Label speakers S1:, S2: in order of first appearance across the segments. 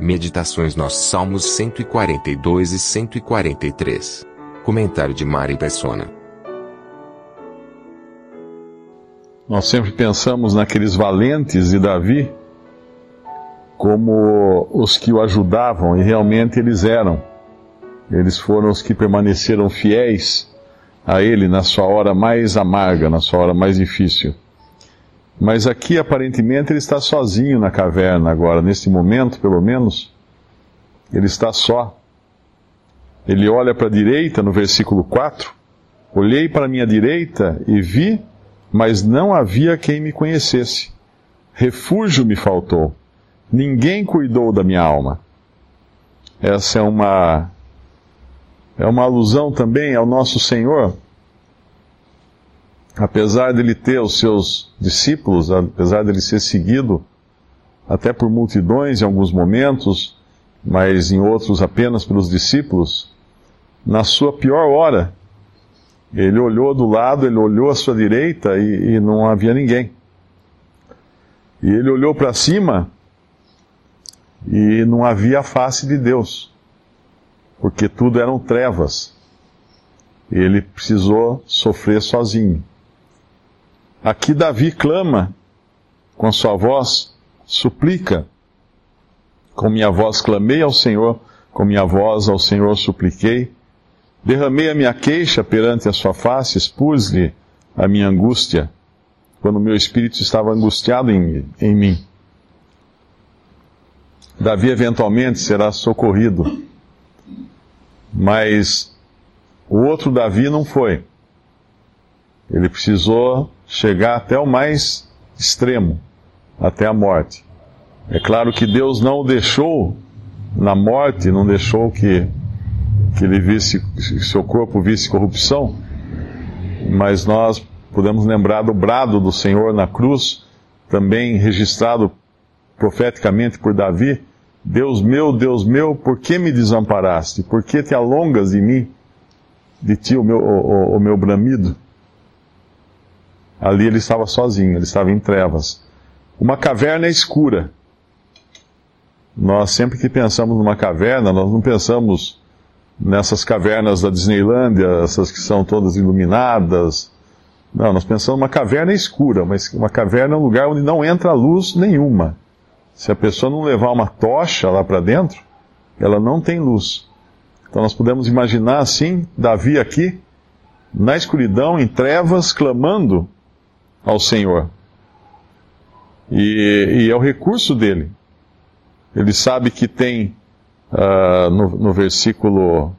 S1: Meditações nos Salmos 142 e 143. Comentário de Mari Persona.
S2: Nós sempre pensamos naqueles valentes de Davi como os que o ajudavam, e realmente eles eram. Eles foram os que permaneceram fiéis a ele na sua hora mais amarga, na sua hora mais difícil. Mas aqui aparentemente ele está sozinho na caverna agora, nesse momento pelo menos. Ele está só. Ele olha para a direita no versículo 4. Olhei para a minha direita e vi, mas não havia quem me conhecesse. Refúgio me faltou. Ninguém cuidou da minha alma. Essa é uma é uma alusão também ao nosso Senhor, apesar dele ter os seus discípulos, apesar dele ser seguido até por multidões em alguns momentos, mas em outros apenas pelos discípulos, na sua pior hora, ele olhou do lado, ele olhou à sua direita e, e não havia ninguém. E ele olhou para cima e não havia a face de Deus, porque tudo eram trevas. Ele precisou sofrer sozinho. Aqui Davi clama com sua voz, suplica. Com minha voz clamei ao Senhor, com minha voz ao Senhor supliquei. Derramei a minha queixa perante a sua face, expus-lhe a minha angústia, quando meu espírito estava angustiado em, em mim. Davi eventualmente será socorrido, mas o outro Davi não foi. Ele precisou chegar até o mais extremo, até a morte. É claro que Deus não o deixou na morte, não deixou que, que ele visse, seu corpo visse corrupção, mas nós podemos lembrar do brado do Senhor na cruz, também registrado profeticamente por Davi: Deus meu, Deus meu, por que me desamparaste? Por que te alongas de mim, de ti o meu, o, o meu bramido? Ali ele estava sozinho, ele estava em trevas. Uma caverna escura. Nós sempre que pensamos numa caverna, nós não pensamos nessas cavernas da Disneylândia, essas que são todas iluminadas. Não, nós pensamos numa caverna escura, mas uma caverna é um lugar onde não entra luz nenhuma. Se a pessoa não levar uma tocha lá para dentro, ela não tem luz. Então nós podemos imaginar assim, Davi aqui, na escuridão, em trevas, clamando ao Senhor. E, e é o recurso dele. Ele sabe que tem uh, no, no versículo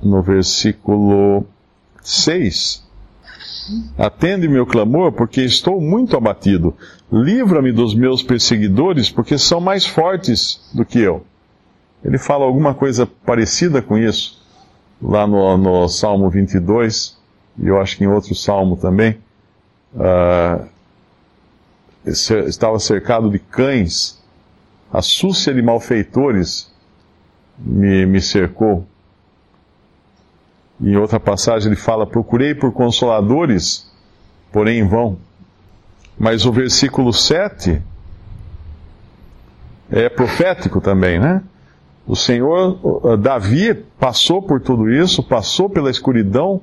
S2: no versículo 6. Atende meu clamor, porque estou muito abatido. Livra-me dos meus perseguidores, porque são mais fortes do que eu. Ele fala alguma coisa parecida com isso, lá no, no Salmo 22 e eu acho que em outro salmo também, uh, estava cercado de cães, a súcia de malfeitores me, me cercou. Em outra passagem ele fala: Procurei por consoladores, porém em vão. Mas o versículo 7 é profético também, né? O Senhor, Davi passou por tudo isso, passou pela escuridão,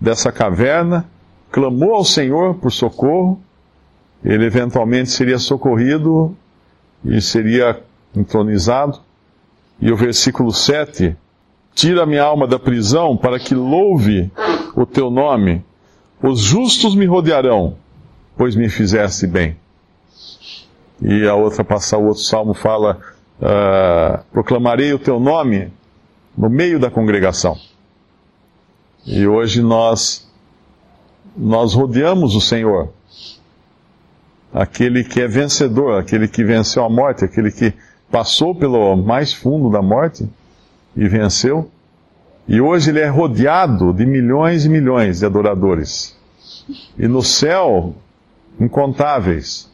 S2: dessa caverna, clamou ao Senhor por socorro, ele eventualmente seria socorrido e seria entronizado. E o versículo 7: Tira minha alma da prisão para que louve o teu nome. Os justos me rodearão, pois me fizeste bem. E a outra passar, o outro salmo fala: uh, Proclamarei o teu nome no meio da congregação. E hoje nós nós rodeamos o Senhor. Aquele que é vencedor, aquele que venceu a morte, aquele que passou pelo mais fundo da morte e venceu. E hoje ele é rodeado de milhões e milhões de adoradores. E no céu, incontáveis.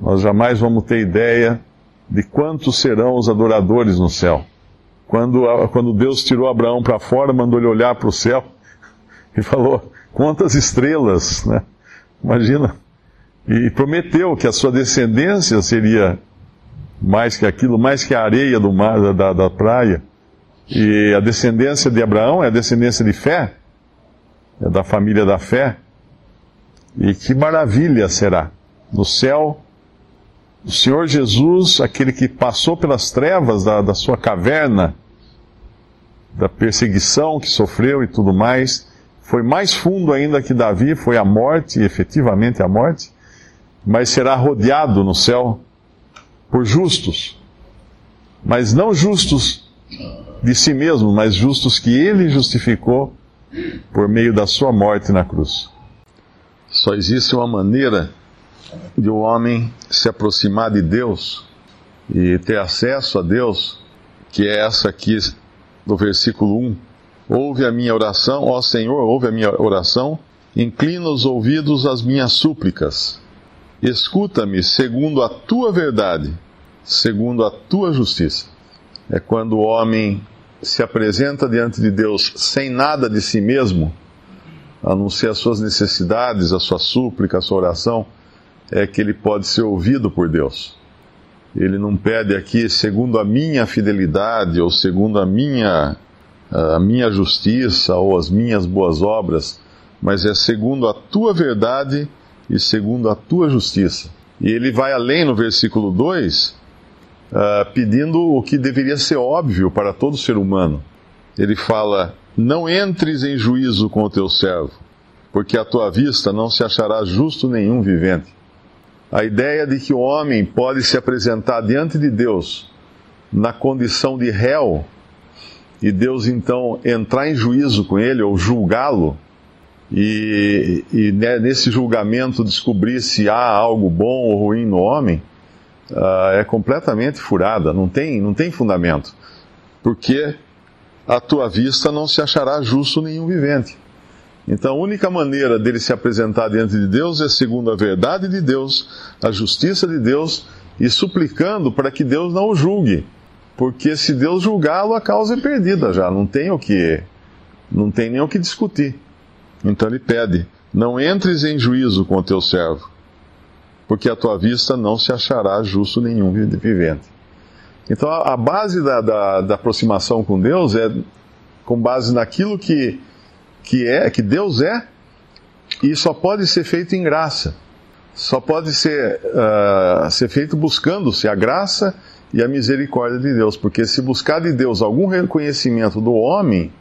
S2: Nós jamais vamos ter ideia de quantos serão os adoradores no céu. Quando, quando Deus tirou Abraão para fora, mandou ele olhar para o céu e falou: quantas estrelas, né? Imagina. E prometeu que a sua descendência seria mais que aquilo, mais que a areia do mar, da, da praia. E a descendência de Abraão é a descendência de fé, é da família da fé. E que maravilha será no céu o Senhor Jesus, aquele que passou pelas trevas da, da sua caverna, da perseguição que sofreu e tudo mais, foi mais fundo ainda que Davi, foi a morte, efetivamente a morte, mas será rodeado no céu por justos, mas não justos de si mesmo, mas justos que ele justificou por meio da sua morte na cruz. Só existe uma maneira de o um homem se aproximar de Deus e ter acesso a Deus, que é essa aqui do versículo 1. Ouve a minha oração, ó Senhor, ouve a minha oração, inclina os ouvidos às minhas súplicas. Escuta-me segundo a tua verdade, segundo a tua justiça. É quando o homem se apresenta diante de Deus sem nada de si mesmo, a não ser as suas necessidades, a sua súplica, a sua oração, é que ele pode ser ouvido por Deus. Ele não pede aqui segundo a minha fidelidade ou segundo a minha, a minha justiça ou as minhas boas obras, mas é segundo a tua verdade e segundo a tua justiça. E ele vai além no versículo 2, uh, ah, pedindo o que deveria ser óbvio para todo ser humano. Ele fala: Não entres em juízo com o teu servo, porque à tua vista não se achará justo nenhum vivente. A ideia de que o homem pode se apresentar diante de Deus na condição de réu e Deus então entrar em juízo com ele ou julgá-lo e, e né, nesse julgamento descobrir se há algo bom ou ruim no homem, uh, é completamente furada, não tem, não tem fundamento. Porque à tua vista não se achará justo nenhum vivente. Então a única maneira dele se apresentar diante de Deus é segundo a verdade de Deus, a justiça de Deus e suplicando para que Deus não o julgue. Porque se Deus julgá-lo, a causa é perdida já, não tem o que não tem nem o que discutir. Então ele pede: Não entres em juízo com o teu servo, porque a tua vista não se achará justo nenhum vivente. Então a, base da, da, da aproximação com Deus é com base naquilo que, que é, que Deus é, e só pode ser feito em graça. Só pode ser, uh, ser feito buscando-se a graça e a misericórdia de Deus, porque se buscar de Deus algum reconhecimento do homem,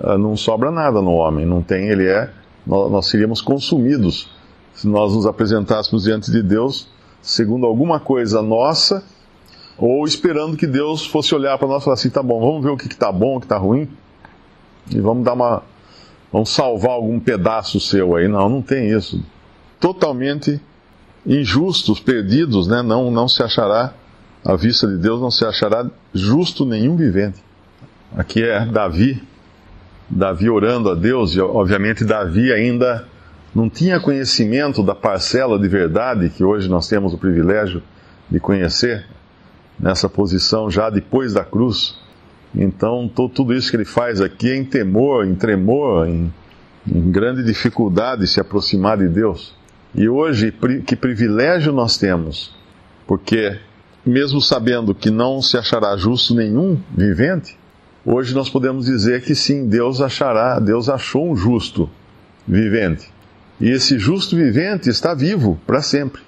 S2: ah, não sobra nada no homem, não tem, ele é, nós seríamos consumidos se nós nos apresentássemos diante de Deus segundo alguma coisa nossa, ou esperando que Deus fosse olhar para nós e falar assim, tá bom, vamos ver o que está bom, o que está ruim, e vamos dar uma, vamos salvar algum pedaço seu aí. Não, não tem isso. Totalmente injustos, perdidos, né? não, não se achará, à vista de Deus, não se achará justo nenhum vivente. Aqui é Davi, Davi orando a Deus, e obviamente Davi ainda não tinha conhecimento da parcela de verdade que hoje nós temos o privilégio de conhecer, nessa posição já depois da cruz. Então, tudo isso que ele faz aqui é em temor, em tremor, em, em grande dificuldade de se aproximar de Deus. E hoje, que privilégio nós temos, porque, mesmo sabendo que não se achará justo nenhum vivente, Hoje nós podemos dizer que sim, Deus achará, Deus achou um justo vivente. E esse justo vivente está vivo para sempre.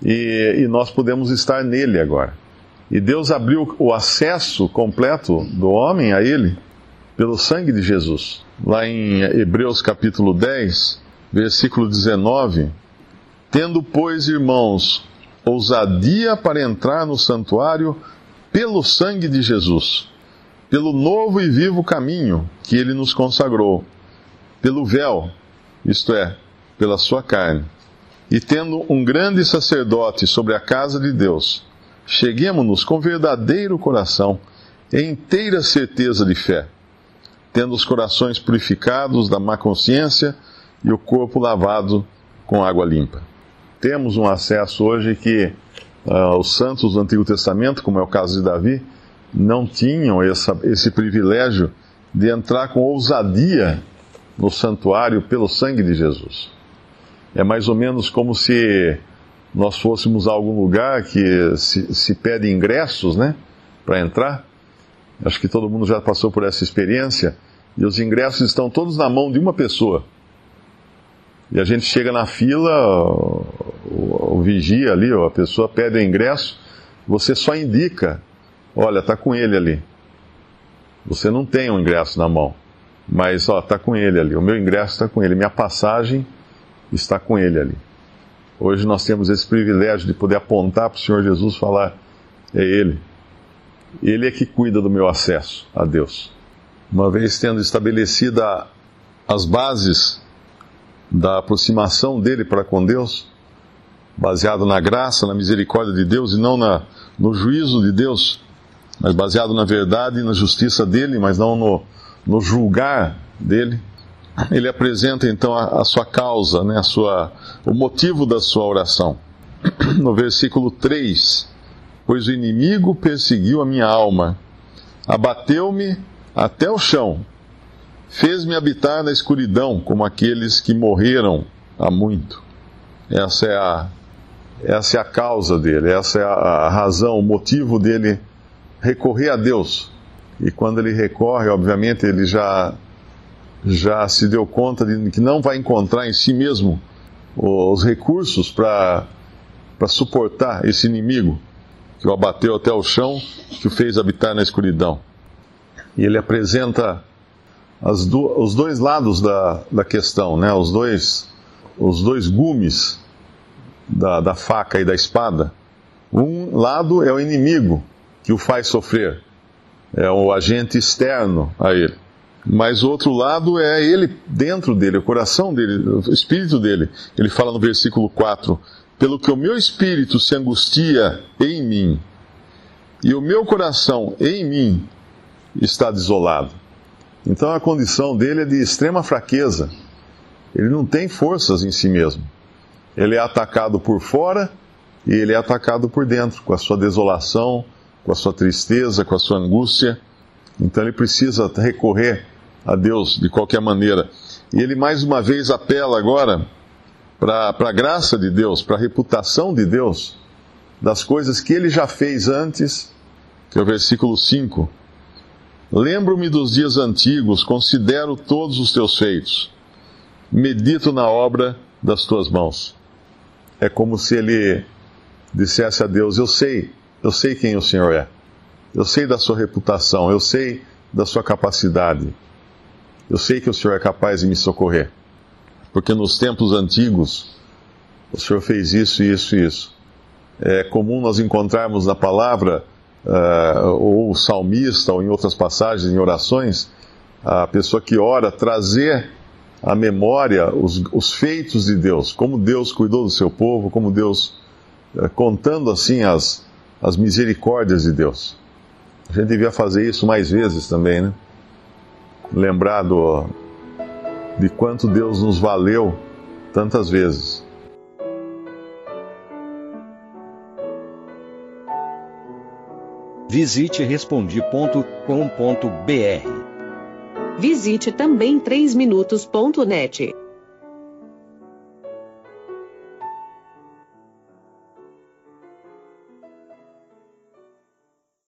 S2: E, e, nós podemos estar nele agora. E Deus abriu o acesso completo do homem a ele pelo sangue de Jesus. Lá em Hebreus capítulo 10, versículo 19: Tendo, pois, irmãos, ousadia para entrar no santuário pelo sangue de Jesus pelo novo e vivo caminho que ele nos consagrou, pelo véu, isto é, pela sua carne. E tendo um grande sacerdote sobre a casa de Deus, cheguemos-nos com verdadeiro coração e inteira certeza de fé, tendo os corações purificados da má consciência e o corpo lavado com água limpa. Temos um acesso hoje que uh, os santos do Antigo Testamento, como é o caso de Davi, não tinham essa, esse privilégio de entrar com ousadia no santuário pelo sangue de Jesus. É mais ou menos como se nós fôssemos a algum lugar que se, se pede ingressos, né, para entrar. Acho que todo mundo já passou por essa experiência. E os ingressos estão todos na mão de uma pessoa. E a gente chega na fila, o, o, o vigia ali, a pessoa pede o ingresso, você só indica, olha, tá com ele ali. Você não tem um ingresso na mão, mas ó, tá com ele ali. O meu ingresso está com ele, minha passagem está com ele ali. Hoje nós temos esse privilégio de poder apontar para o Senhor Jesus e falar: é Ele. Ele é que cuida do meu acesso a Deus. Uma vez tendo estabelecida as bases da aproximação dele para com Deus, baseado na graça, na misericórdia de Deus e não na, no juízo de Deus, mas baseado na verdade e na justiça dele, mas não no, no julgar dele. Ele apresenta então a, a sua causa, né, a sua, o motivo da sua oração. No versículo 3: Pois o inimigo perseguiu a minha alma, abateu-me até o chão, fez-me habitar na escuridão, como aqueles que morreram há muito. Essa é a, essa é a causa dele, essa é a, a razão, o motivo dele recorrer a Deus. E quando ele recorre, obviamente, ele já, já se deu conta de que não vai encontrar em si mesmo os recursos para suportar esse inimigo que o abateu até o chão, que o fez habitar na escuridão. E ele apresenta do, os dois lados da, da questão, né? os, dois, os dois gumes da, da faca e da espada. Um lado é o inimigo, que o faz sofrer. É o agente externo a ele. Mas o outro lado é ele dentro dele, o coração dele, o espírito dele. Ele fala no versículo 4: Pelo que o meu espírito se angustia em mim, e o meu coração em mim está desolado. Então a condição dele é de extrema fraqueza. Ele não tem forças em si mesmo. Ele é atacado por fora e ele é atacado por dentro, com a sua desolação, com a sua tristeza, com a sua angústia. Então ele precisa recorrer a Deus de qualquer maneira. E ele mais uma vez apela agora para a graça de Deus, para a reputação de Deus, das coisas que ele já fez antes, que é o versículo 5. Lembro-me dos dias antigos, considero todos os teus feitos, medito na obra das tuas mãos. É como se ele dissesse a Deus: Eu sei eu sei quem o Senhor é. Eu sei da sua reputação. Eu sei da sua capacidade. Eu sei que o Senhor é capaz de me socorrer. Porque nos tempos antigos, o Senhor fez isso, isso e isso. É comum nós encontrarmos na palavra, uh, ou o salmista, ou em outras passagens, em orações, a pessoa que ora trazer à memória os, os feitos de Deus, como Deus cuidou do seu povo, como Deus, uh, contando assim as, as misericórdias de Deus. A gente devia fazer isso mais vezes também, né? Lembrar do, de quanto Deus nos valeu tantas vezes.
S3: Visite respondi.com.br.
S4: Visite também 3minutos.net.